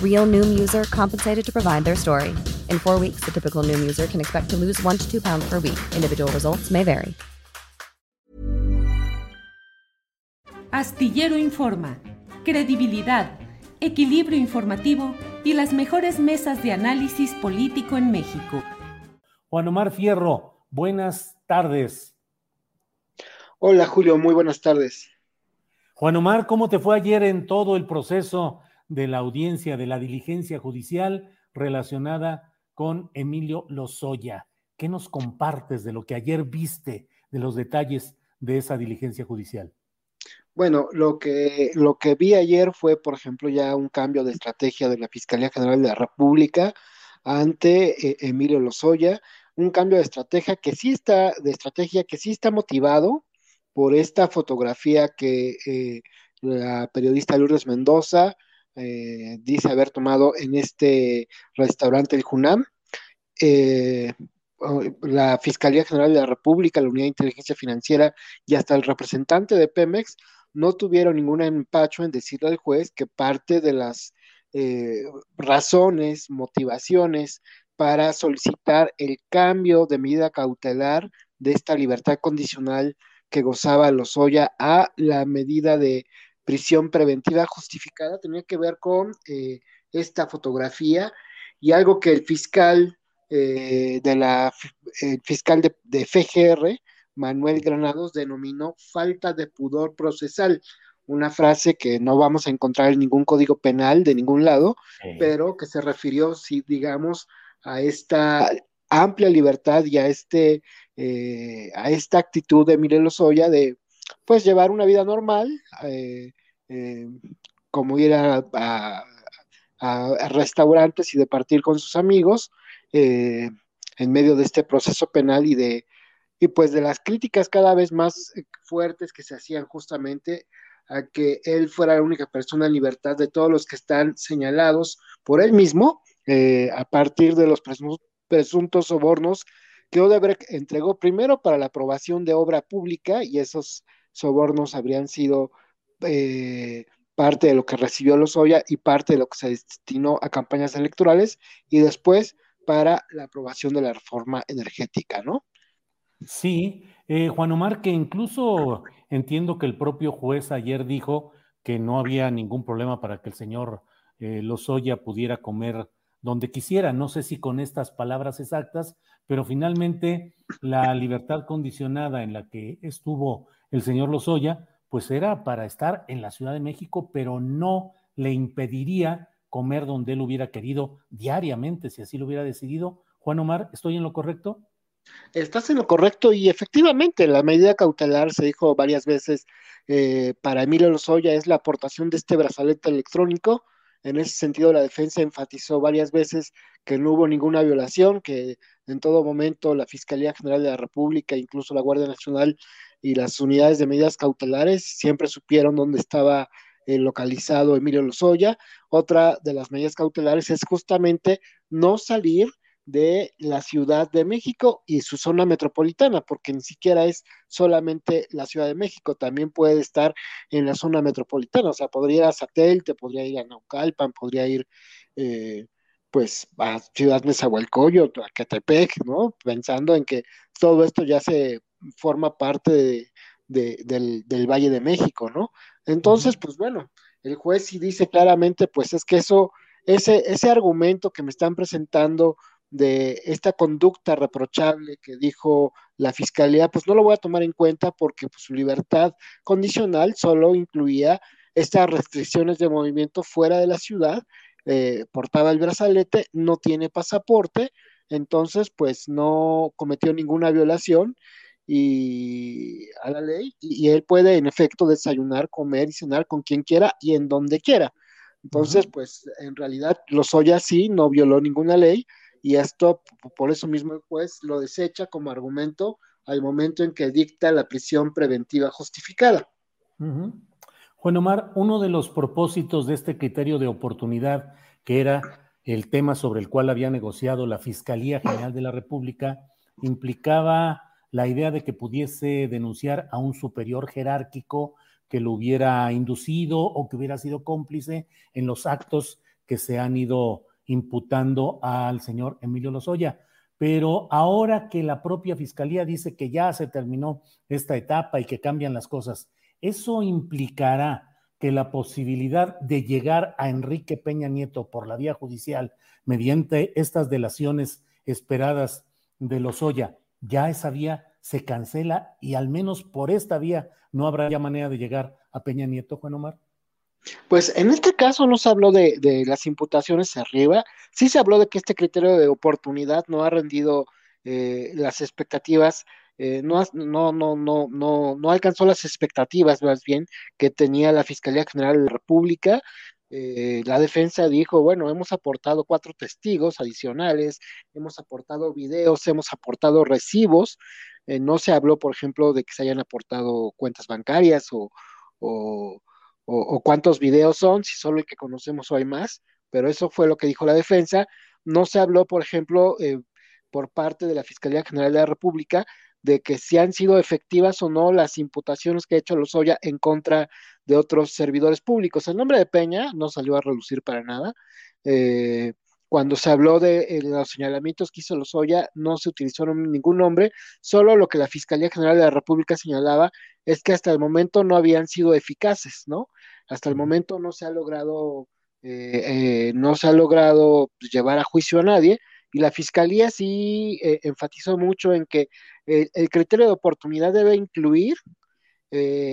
Real Noom user compensated to provide their story. In four weeks, the typical Noom user can expect to lose one to two pounds per week. Individual results may vary. Astillero Informa, credibilidad, equilibrio informativo y las mejores mesas de análisis político en México. Juan Omar Fierro, buenas tardes. Hola Julio, muy buenas tardes. Juan Omar, ¿cómo te fue ayer en todo el proceso de la audiencia, de la diligencia judicial relacionada con Emilio Lozoya? ¿Qué nos compartes de lo que ayer viste, de los detalles de esa diligencia judicial? Bueno, lo que, lo que vi ayer fue, por ejemplo, ya un cambio de estrategia de la Fiscalía General de la República ante eh, Emilio Lozoya, un cambio de estrategia que sí está, de estrategia que sí está motivado por esta fotografía que eh, la periodista Lourdes Mendoza eh, dice haber tomado en este restaurante el Junam. la Fiscalía General de la República, la Unidad de Inteligencia Financiera y hasta el representante de Pemex no tuvieron ningún empacho en decirle al juez que parte de las eh, razones, motivaciones para solicitar el cambio de medida cautelar de esta libertad condicional que gozaba Lozoya a la medida de prisión preventiva justificada tenía que ver con eh, esta fotografía y algo que el fiscal eh, de la el fiscal de, de FGR Manuel Granados denominó falta de pudor procesal, una frase que no vamos a encontrar en ningún código penal de ningún lado, pero que se refirió, si digamos, a esta amplia libertad y a este eh, a esta actitud de Mire Lozoya de pues llevar una vida normal, eh, eh, como ir a, a, restaurantes y de partir con sus amigos en medio de este proceso penal y de y pues de las críticas cada vez más eh, fuertes que se hacían justamente a que él fuera la única persona en libertad de todos los que están señalados por él mismo eh, a partir de los presuntos sobornos que Odebrecht entregó primero para la aprobación de obra pública y esos sobornos habrían sido eh, parte de lo que recibió Lozoya y parte de lo que se destinó a campañas electorales y después para la aprobación de la reforma energética, ¿no? Sí, eh, Juan Omar, que incluso entiendo que el propio juez ayer dijo que no había ningún problema para que el señor eh, Lozoya pudiera comer donde quisiera. No sé si con estas palabras exactas, pero finalmente la libertad condicionada en la que estuvo el señor Lozoya, pues era para estar en la Ciudad de México, pero no le impediría comer donde él hubiera querido diariamente, si así lo hubiera decidido. Juan Omar, ¿estoy en lo correcto? Estás en lo correcto y efectivamente la medida cautelar se dijo varias veces eh, para Emilio Lozoya es la aportación de este brazalete electrónico. En ese sentido, la defensa enfatizó varias veces que no hubo ninguna violación, que en todo momento la Fiscalía General de la República, incluso la Guardia Nacional y las unidades de medidas cautelares siempre supieron dónde estaba eh, localizado Emilio Lozoya. Otra de las medidas cautelares es justamente no salir de la Ciudad de México y su zona metropolitana, porque ni siquiera es solamente la Ciudad de México, también puede estar en la zona metropolitana, o sea, podría ir a Satélite, podría ir a Naucalpan, podría ir eh, pues a Ciudad Nezahualcóyotl, a Catepec, ¿no? Pensando en que todo esto ya se forma parte de, del, del, Valle de México, ¿no? Entonces, pues bueno, el juez sí dice claramente, pues es que eso, ese, ese argumento que me están presentando de esta conducta reprochable que dijo la fiscalía, pues no lo voy a tomar en cuenta porque pues, su libertad condicional solo incluía estas restricciones de movimiento fuera de la ciudad, eh, portaba el brazalete, no tiene pasaporte, entonces pues no cometió ninguna violación y a la ley y, él puede en efecto desayunar, comer y cenar con quien quiera y en donde quiera. Entonces, pues en realidad Lozoya sí no violó ninguna ley y esto por eso mismo el juez lo desecha como argumento al momento en que dicta la prisión preventiva justificada. Juan Omar, uno de los propósitos de este criterio de oportunidad, que era el tema sobre el cual había negociado la Fiscalía General de la República, implicaba la idea de que pudiese denunciar a un superior jerárquico que lo hubiera inducido o que hubiera sido cómplice en los actos que se han ido imputando al señor Emilio Lozoya. Pero ahora que la propia fiscalía dice que ya se terminó esta etapa y que cambian las cosas, ¿eso implicará que la posibilidad de llegar a Enrique Peña Nieto por la vía judicial mediante estas delaciones esperadas de Lozoya ya esa vía se cancela y al menos por esta vía no habrá ya manera de llegar a Peña Nieto, Juan Omar? Pues en este caso no se habló de, las imputaciones arriba, sí se habló de que este criterio de oportunidad no ha rendido eh, las expectativas, eh, no, no, no, no, no, no alcanzó las expectativas más bien que tenía la Fiscalía General de la República. Eh, la defensa dijo, bueno, hemos aportado cuatro testigos adicionales, hemos aportado videos, hemos aportado recibos. Eh, no se habló, por ejemplo, de que se hayan aportado cuentas bancarias o, cuántos videos son, si solo el que conocemos o hay más, pero eso fue lo que dijo la defensa. No se habló, por ejemplo, eh, por parte de la Fiscalía General de la República de que si han sido efectivas o no las imputaciones que ha hecho Lozoya en contra de otros servidores públicos. El nombre de Peña no salió a relucir para nada. Eh, cuando se habló de eh, los señalamientos que hizo Lozoya, no se utilizó ningún nombre, solo lo que la Fiscalía General de la República señalaba es que hasta el momento no habían sido eficaces, ¿no? Hasta el momento no se ha logrado, eh, no se ha logrado llevar a juicio a nadie, y la Fiscalía sí enfatizó mucho en que el, el criterio de oportunidad debe incluir. Eh...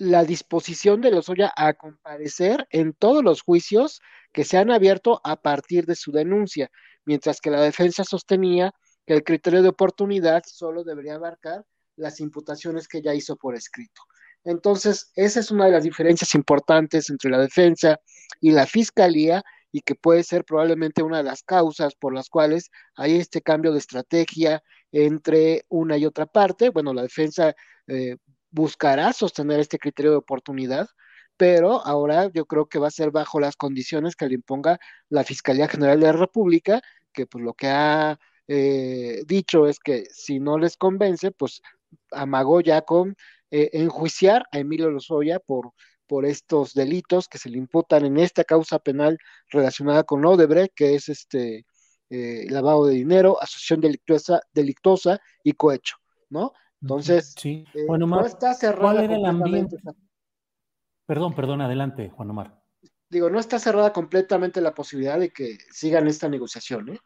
la disposición de Lozoya a comparecer en todos los juicios que se han abierto a partir de su denuncia, mientras que la defensa sostenía que el criterio de oportunidad solo debería abarcar las imputaciones que ya hizo por escrito. Entonces, esa es una de las diferencias importantes entre la defensa y la fiscalía y que puede ser probablemente una de las causas por las cuales hay este cambio de estrategia entre una y otra parte. Bueno, la defensa eh, buscará sostener este criterio de oportunidad, pero ahora yo creo que va a ser bajo las condiciones que le imponga la Fiscalía General de la República, que pues lo que ha eh, dicho es que si no les convence, pues amagó ya con eh, enjuiciar a Emilio Lozoya por, por estos delitos que se le imputan en esta causa penal relacionada con Odebrecht, que es este eh, lavado de dinero, asociación delictuosa, delictuosa y cohecho, ¿no? Entonces, sí. Eh, Juan Omar, no está cerrada ¿cuál era el ambiente? Perdón, perdón, adelante, Juan Omar. Digo, no está cerrada completamente la posibilidad de que sigan esta negociación, ¿eh?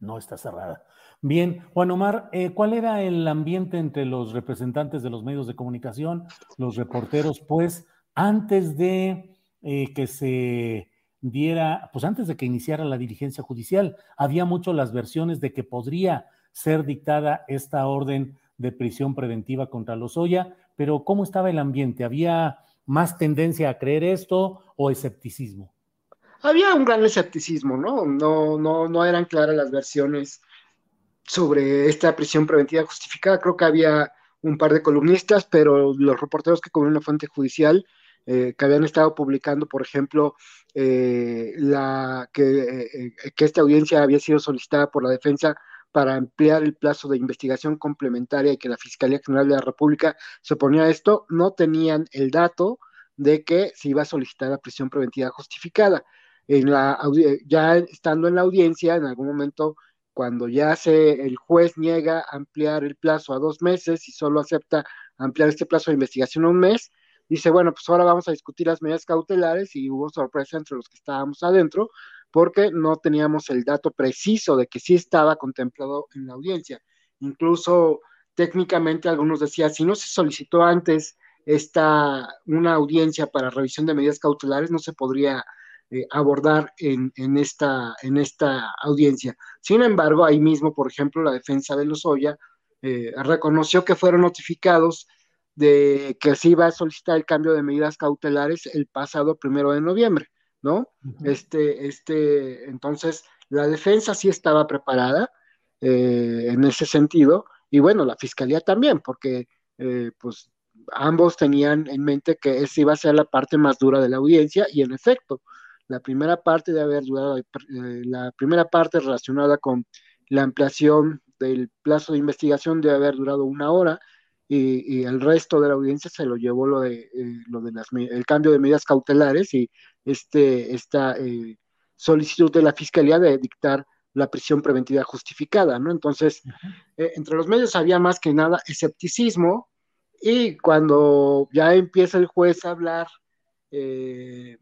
No está cerrada. Bien, Juan Omar, eh, ¿cuál era el ambiente entre los representantes de los medios de comunicación, los reporteros, pues, antes de eh, que se diera, pues antes de que iniciara la diligencia judicial, había mucho las versiones de que podría ser dictada esta orden de prisión preventiva contra Lozoya, pero ¿cómo estaba el ambiente? ¿Había más tendencia a creer esto o escepticismo? Había un gran escepticismo, ¿no? No, no, no eran claras las versiones sobre esta prisión preventiva justificada. Creo que había un par de columnistas, pero los reporteros que cubrieron la fuente judicial, eh, que habían estado publicando, por ejemplo, eh, la, que, eh, que esta audiencia había sido solicitada por la defensa para ampliar el plazo de investigación complementaria y que la Fiscalía General de la República se oponía a esto, no tenían el dato de que se iba a solicitar la prisión preventiva justificada. En la, ya estando en la audiencia, en algún momento, cuando ya se, el juez niega ampliar el plazo a dos meses y solo acepta ampliar este plazo de investigación a un mes, dice, bueno, pues ahora vamos a discutir las medidas cautelares y hubo sorpresa entre los que estábamos adentro, porque no teníamos el dato preciso de que sí estaba contemplado en la audiencia. Incluso técnicamente algunos decían, si no se solicitó antes esta, una audiencia para revisión de medidas cautelares, no se podría eh, abordar en, en, esta, en esta audiencia. Sin embargo, ahí mismo, por ejemplo, la defensa de Lozoya eh, reconoció que fueron notificados de que se iba a solicitar el cambio de medidas cautelares el pasado primero de noviembre. ¿No? Este, este, entonces, la defensa sí estaba preparada eh, en ese sentido, y bueno, la fiscalía también, porque eh, pues ambos tenían en mente que esa iba a ser la parte más dura de la audiencia, y en efecto, la primera parte de haber durado, eh, la primera parte relacionada con la ampliación del plazo de investigación debe haber durado una hora, y, el resto de la audiencia se lo llevó lo de, lo de las, el cambio de medidas cautelares y este, esta eh, solicitud de la Fiscalía de dictar la prisión preventiva justificada, ¿no? Entonces, eh, entre los medios había más que nada escepticismo y cuando ya empieza el juez a hablar eh,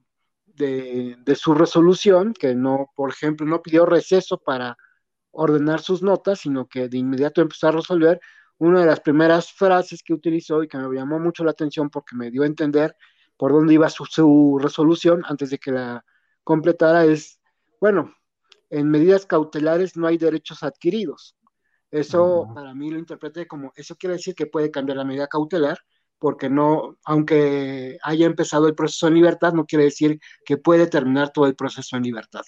de, de, su resolución, que no, por ejemplo, no pidió receso para ordenar sus notas, sino que de inmediato empezó a resolver, una de las primeras frases que utilizó y que me llamó mucho la atención porque me dio a entender por dónde iba su, resolución antes de que la completara es, bueno, en medidas cautelares no hay derechos adquiridos. Eso para mí lo interpreté como, eso quiere decir que puede cambiar la medida cautelar, porque no, aunque haya empezado el proceso en libertad, no quiere decir que puede terminar todo el proceso en libertad.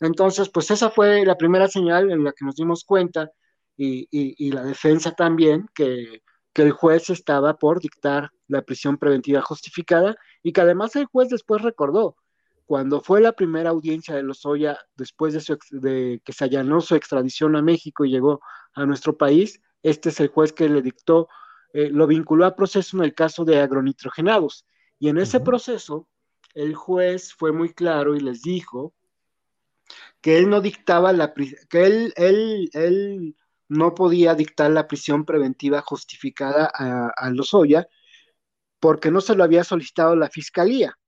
Entonces, pues esa fue la primera señal en la que nos dimos cuenta y, y la defensa también, que, que el juez estaba por dictar la prisión preventiva justificada y que además el juez después recordó, cuando fue la primera audiencia de Lozoya, después de, que se allanó su extradición a México y llegó a nuestro país, este es el juez que le dictó, eh, lo vinculó a proceso en el caso de agronitrogenados. Y en ese proceso, el juez fue muy claro y les dijo que él no dictaba la que él, él, él no podía dictar la prisión preventiva justificada a, a Lozoya porque no se lo había solicitado la fiscalía,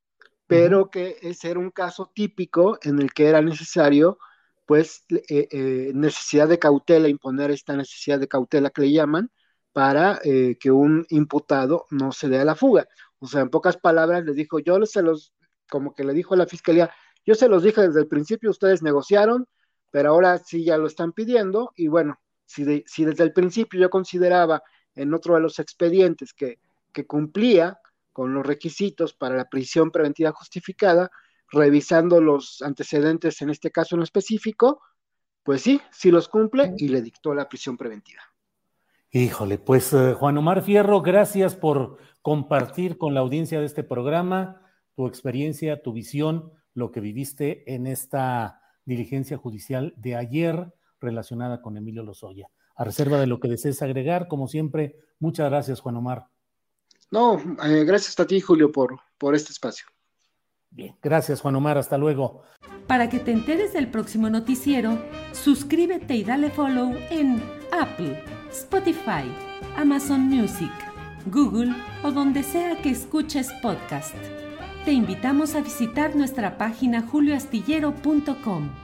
pero que ese era un caso típico en el que era necesario, pues, eh, eh, necesidad de cautela, imponer esta necesidad de cautela que le llaman, para eh, que un imputado no se dé a la fuga. O sea, en pocas palabras, le dijo, yo se los, como que le dijo a la fiscalía, yo se los dije desde el principio, ustedes negociaron, pero ahora sí ya lo están pidiendo, y bueno, si, desde el principio yo consideraba en otro de los expedientes que, cumplía con los requisitos para la prisión preventiva justificada, revisando los antecedentes en este caso en específico, pues sí, sí los cumple y le dictó la prisión preventiva. Híjole, pues eh, Juan Omar Fierro, gracias por compartir con la audiencia de este programa tu experiencia, tu visión, lo que viviste en esta diligencia judicial de ayer relacionada con Emilio Lozoya. A reserva de lo que desees agregar, como siempre, muchas gracias, Juan Omar. No, eh, gracias a ti, Julio, por, por este espacio. Bien, gracias, Juan Omar. Hasta luego. Para que te enteres del próximo noticiero, suscríbete y dale follow en Apple, Spotify, Amazon Music, Google o donde sea que escuches podcast. Te invitamos a visitar nuestra página julioastillero.com.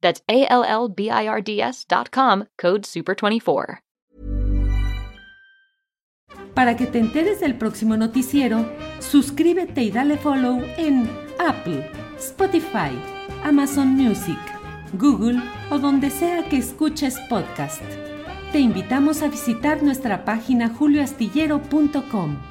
That's A L L B I R D S.com, code SUPER24. Para que te enteres del próximo noticiero, suscríbete y dale follow en Apple, Spotify, Amazon Music, Google o donde sea que escuches podcast. Te invitamos a visitar nuestra página julioastillero.com.